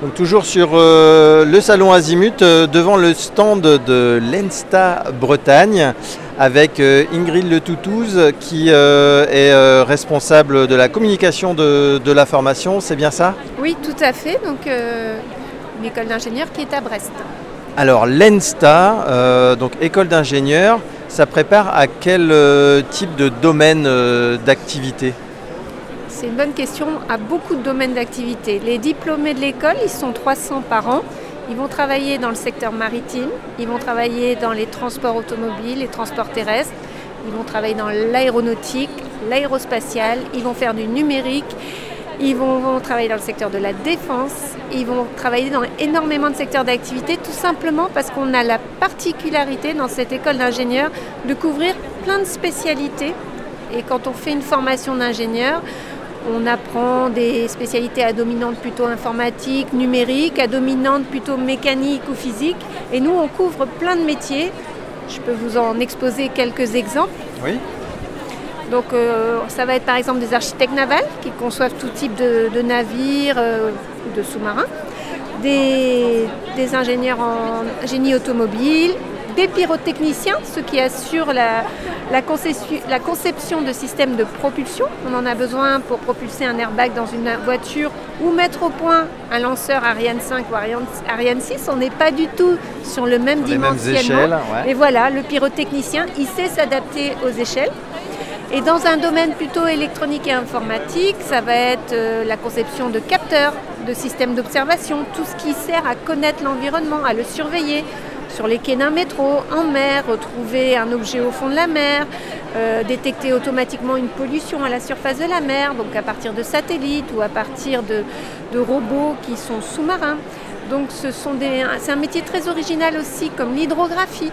Donc toujours sur euh, le salon Azimut, euh, devant le stand de l'Ensta Bretagne, avec euh, Ingrid Le Toutouze qui est responsable de la communication de, de la formation, c'est bien ça? Oui, tout à fait. Donc une école d'ingénieurs qui est à Brest. Alors l'ENSTA, donc école d'ingénieurs, ça prépare à quel type de domaine d'activité? C'est une bonne question à beaucoup de domaines d'activité. Les diplômés de l'école, ils sont 300 par an. Ils vont travailler dans le secteur maritime, ils vont travailler dans les transports automobiles, les transports terrestres, ils vont travailler dans l'aéronautique, l'aérospatiale, ils vont faire du numérique, ils vont, travailler dans le secteur de la défense, ils vont travailler dans énormément de secteurs d'activité, tout simplement parce qu'on a la particularité dans cette école d'ingénieurs de couvrir plein de spécialités. Et quand on fait une formation d'ingénieur, on apprend des spécialités à dominante plutôt informatique, numérique, à dominante plutôt mécanique ou physique. Et nous, on couvre plein de métiers. Je peux vous en exposer quelques exemples. Oui. Donc euh, ça va être par exemple des architectes navals qui conçoivent tout type de, navires, euh, de sous-marins, des, ingénieurs en génie automobile, des pyrotechniciens, ceux qui assurent la, la, conception de systèmes de propulsion. On en a besoin pour propulser un airbag dans une voiture ou mettre au point un lanceur Ariane 5 ou Ariane 6. On n'est pas du tout sur le même dimensionnement. Et voilà, le pyrotechnicien, il sait s'adapter aux échelles. Et dans un domaine plutôt électronique et informatique, ça va être euh, la conception de capteurs, de systèmes d'observation, tout ce qui sert à connaître l'environnement, à le surveiller, sur les quais d'un métro, en mer, retrouver un objet au fond de la mer, euh, détecter automatiquement une pollution à la surface de la mer, donc à partir de satellites ou à partir de, robots qui sont sous-marins. Donc ce sont des, c'est un métier très original aussi, comme l'hydrographie.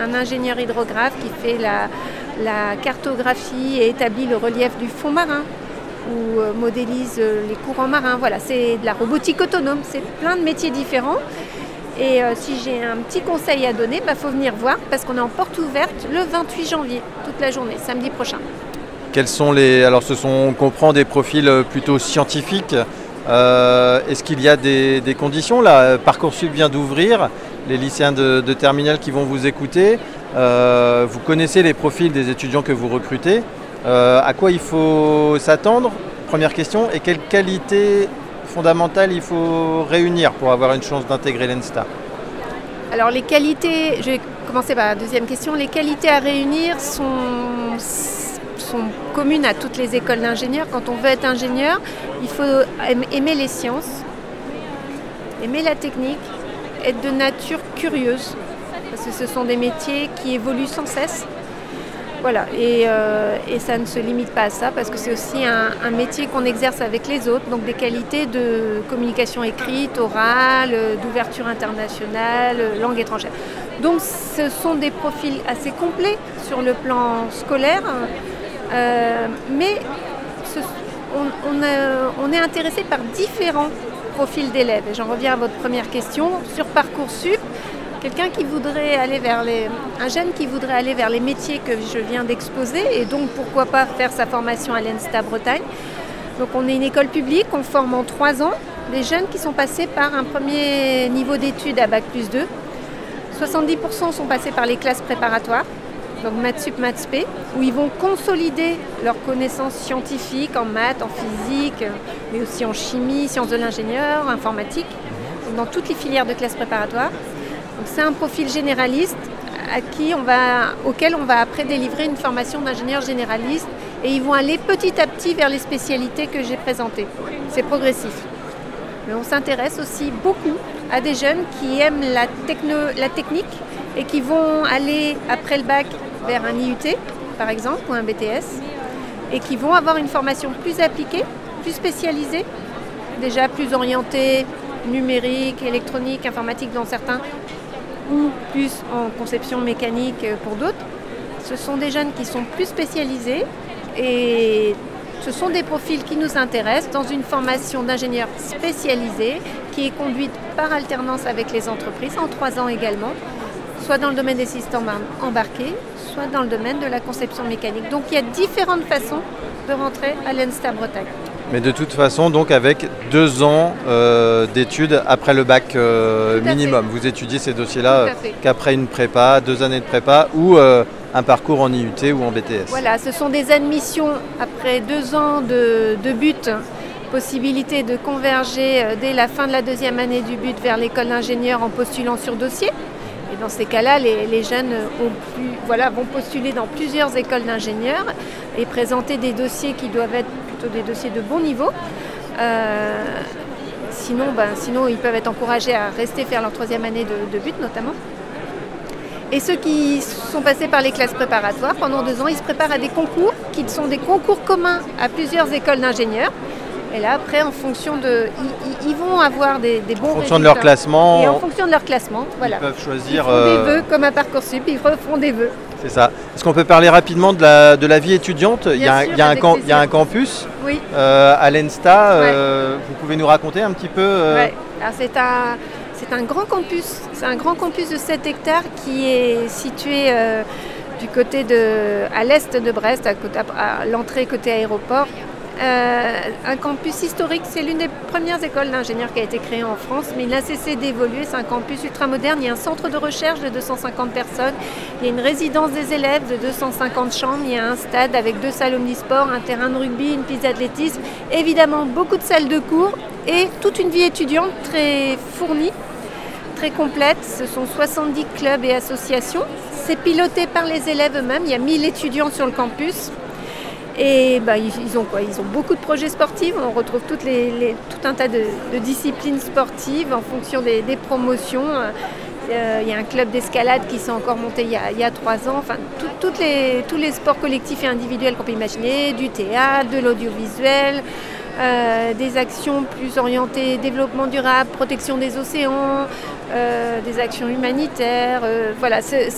Un ingénieur hydrographe qui fait la, la cartographie et établit le relief du fond marin ou euh, modélise euh, les courants marins. Voilà, c'est de la robotique autonome, c'est plein de métiers différents. Et euh, si j'ai un petit conseil à donner, il bah, faut venir voir parce qu'on est en porte ouverte le 28 janvier, toute la journée, samedi prochain. Quels sont les. Alors, ce sont, on comprend des profils euh, plutôt scientifiques. Euh, est-ce qu'il y a des, conditions là? Parcoursup vient d'ouvrir, les lycéens de, de, terminale qui vont vous écouter. vous connaissez les profils des étudiants que vous recrutez. à quoi il faut s'attendre? Première question. Et quelle qualité fondamentales il faut réunir pour avoir une chance d'intégrer l'ENSTA Alors les qualités, je vais commencer par la deuxième question, les qualités à réunir sont, sont communes à toutes les écoles d'ingénieurs. Quand on veut être ingénieur, il faut aimer les sciences, aimer la technique, être de nature curieuse, parce que ce sont des métiers qui évoluent sans cesse. Voilà, euh, et, ça ne se limite pas à ça parce que c'est aussi un, métier qu'on exerce avec les autres, donc des qualités de communication écrite, orale, d'ouverture internationale, langue étrangère. Donc ce sont des profils assez complets sur le plan scolaire, euh, mais on, est intéressé par différents profils d'élèves. Et j'en reviens à votre première question. Sur Parcoursup, quelqu'un qui voudrait aller vers les, un jeune qui voudrait aller vers les métiers que je viens d'exposer et donc pourquoi pas faire sa formation à l'ENSTA Bretagne. Donc on est une école publique, on forme en trois ans des jeunes qui sont passés par un premier niveau d'études à Bac plus 2. 70% sont passés par les classes préparatoires, donc maths sup, maths p, où ils vont consolider leurs connaissances scientifiques en maths, en physique, mais aussi en chimie, sciences de l'ingénieur, informatique, dans toutes les filières de classes préparatoires. C'est un profil généraliste à qui on va, auquel on va après délivrer une formation d'ingénieur généraliste et ils vont aller petit à petit vers les spécialités que j'ai présentées. C'est progressif. Mais on s'intéresse aussi beaucoup à des jeunes qui aiment la, la technique et qui vont aller après le bac vers un IUT, par exemple, ou un BTS, et qui vont avoir une formation plus appliquée, plus spécialisée, déjà plus orientée numérique, électronique, informatique dans certains, ou plus en conception mécanique pour d'autres. Ce sont des jeunes qui sont plus spécialisés et ce sont des profils qui nous intéressent dans une formation d'ingénieur spécialisé qui est conduite par alternance avec les entreprises en trois ans également, soit dans le domaine des systèmes embarqués, soit dans le domaine de la conception mécanique. Donc il y a différentes façons de rentrer à l'ENSTA Bretagne. Mais de toute façon, donc avec deux ans euh, d'études après le bac euh, minimum. Vous étudiez ces dossiers-là euh, qu'après une prépa, deux années de prépa ou euh, un parcours en IUT ou en BTS. Voilà, ce sont des admissions après deux ans de, de but, possibilité de converger dès la fin de la deuxième année du but vers l'école d'ingénieur en postulant sur dossier. Et dans ces cas-là, les, les jeunes ont voilà, vont postuler dans plusieurs écoles d'ingénieurs et présenter des dossiers qui doivent être plutôt des dossiers de bon niveau. Euh, sinon, ben, sinon, ils peuvent être encouragés à rester faire leur troisième année de, de but notamment. Et ceux qui sont passés par les classes préparatoires, pendant deux ans, ils se préparent à des concours qui sont des concours communs à plusieurs écoles d'ingénieurs. Et là, après, en fonction de. Ils, ils- ils vont avoir des, des bons En fonction de leur classement, Et en fonction de leur classement, voilà. ils peuvent Ils choisir. font euh, des vœux comme à Parcoursup, ils font des vœux. C'est ça. Est-ce qu'on peut parler rapidement de la, de la vie étudiante? Il y, a, un- sûr, il y a un avec camp- il y a un campus? Oui. euh, à l'ENSTA. euh, vous pouvez nous raconter un petit peu euh, Ouais. Alors, c'est un, un grand campus. C'est un grand campus de 7 hectares qui est situé euh, du côté de, à l'est de Brest, à l'entrée côté aéroport. Euh, un campus historique, c'est l'une des premières écoles d'ingénieurs qui a été créée en France, mais il n'a cessé d'évoluer. C'est un campus ultramoderne. Il y a un centre de recherche de 250 personnes. Il y a une résidence des élèves de 250 chambres. Il y a un stade avec deux salles omnisports, un terrain de rugby, une piste d'athlétisme. Évidemment, beaucoup de salles de cours et toute une vie étudiante très fournie, très complète. Ce sont 70 clubs et associations. C'est piloté par les élèves eux-mêmes. Il y a 1000 étudiants sur le campus. Et bah, ils, ont quoi? Ils ont beaucoup de projets sportifs. On retrouve tout un tas de, disciplines sportives en fonction des, promotions. Euh, il y a un club d'escalade qui s'est encore monté il y a, trois ans. Enfin, tout- toutes les, tous les sports collectifs et individuels qu'on peut imaginer, du théâtre, de l'audiovisuel, euh, des actions plus orientées développement durable, protection des océans, euh, des actions humanitaires. voilà, c'est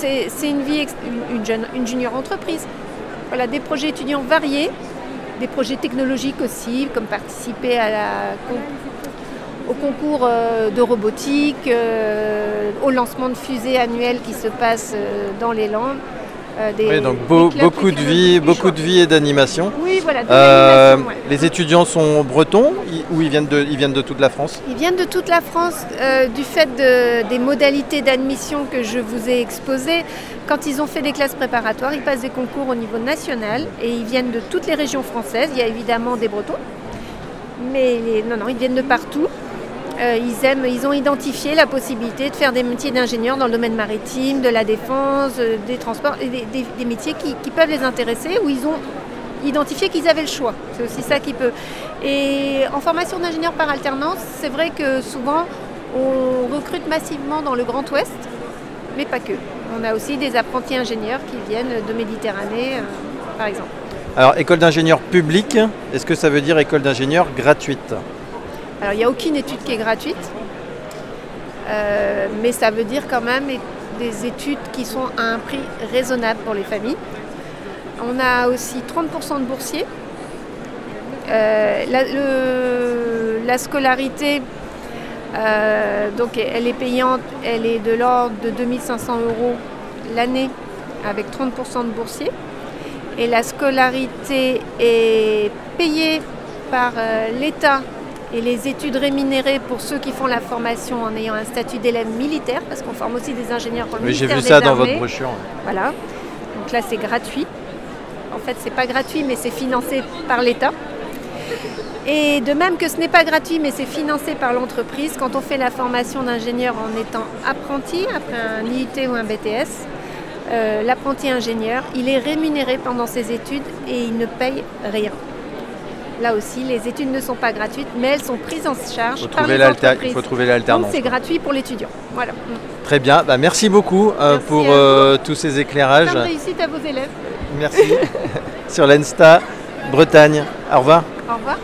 une vie, une jeune, une junior entreprise. Voilà, des projets étudiants variés, des projets technologiques aussi, comme participer à au concours euh, de robotique, euh, au lancement de fusées annuelles qui se passent euh, dans les Landes. Euh, des- oui, donc beau- beaucoup de vie, du beaucoup choix. de vie et d'animation. Oui, voilà, de Euh, ouais. Les étudiants sont bretons ou ils viennent de, ils viennent de toute la France? Ils viennent de toute la France euh, du fait de- des modalités d'admission que je vous ai exposées. Quand ils ont fait des classes préparatoires, ils passent des concours au niveau national et ils viennent de toutes les régions françaises. Il y a évidemment des Bretons, mais les- non, non, ils viennent de partout. Euh, ils, aiment, ils ont identifié la possibilité de faire des métiers d'ingénieur dans le domaine maritime, de la défense, euh, des transports, des, métiers qui, qui peuvent les intéresser, où ils ont identifié qu'ils avaient le choix. C'est aussi ça qui peut. Et en formation d'ingénieur par alternance, c'est vrai que souvent, on recrute massivement dans le Grand Ouest, mais pas que. On a aussi des apprentis ingénieurs qui viennent de Méditerranée, euh, par exemple. Alors, école d'ingénieur publique, est-ce que ça veut dire école d'ingénieur gratuite? Alors, il n'y a aucune étude qui est gratuite, euh, mais ça veut dire quand même des études qui sont à un prix raisonnable pour les familles. On a aussi 30% de boursiers. Euh, la, scolarité, euh, donc elle est payante, elle est de l'ordre de 2500 euros l'année avec 30% de boursiers. Et la scolarité est payée par l'État et les études rémunérées pour ceux qui font la formation en ayant un statut d'élève militaire, parce qu'on forme aussi des ingénieurs pour le Oui, j'ai vu ça dans votre brochure. Voilà. Donc là, c'est gratuit. En fait, c'est pas gratuit, mais c'est financé par l'État. Et de même que ce n'est pas gratuit, mais c'est financé par l'entreprise, quand on fait la formation d'ingénieur en étant apprenti, après un IUT ou un BTS, euh, l'apprenti ingénieur, il est rémunéré pendant ses études et il ne paye rien. Là aussi, les études ne sont pas gratuites, mais elles sont prises en charge Il faut par trouver les entreprises. il faut trouver Donc l'alternance. c'est gratuit pour l'étudiant. Voilà. Très bien, Bah, merci beaucoup euh, Merci pour euh, tous ces éclairages. Réussite à vos élèves. Merci. Sur l'Ensta Bretagne. Au revoir. Au revoir.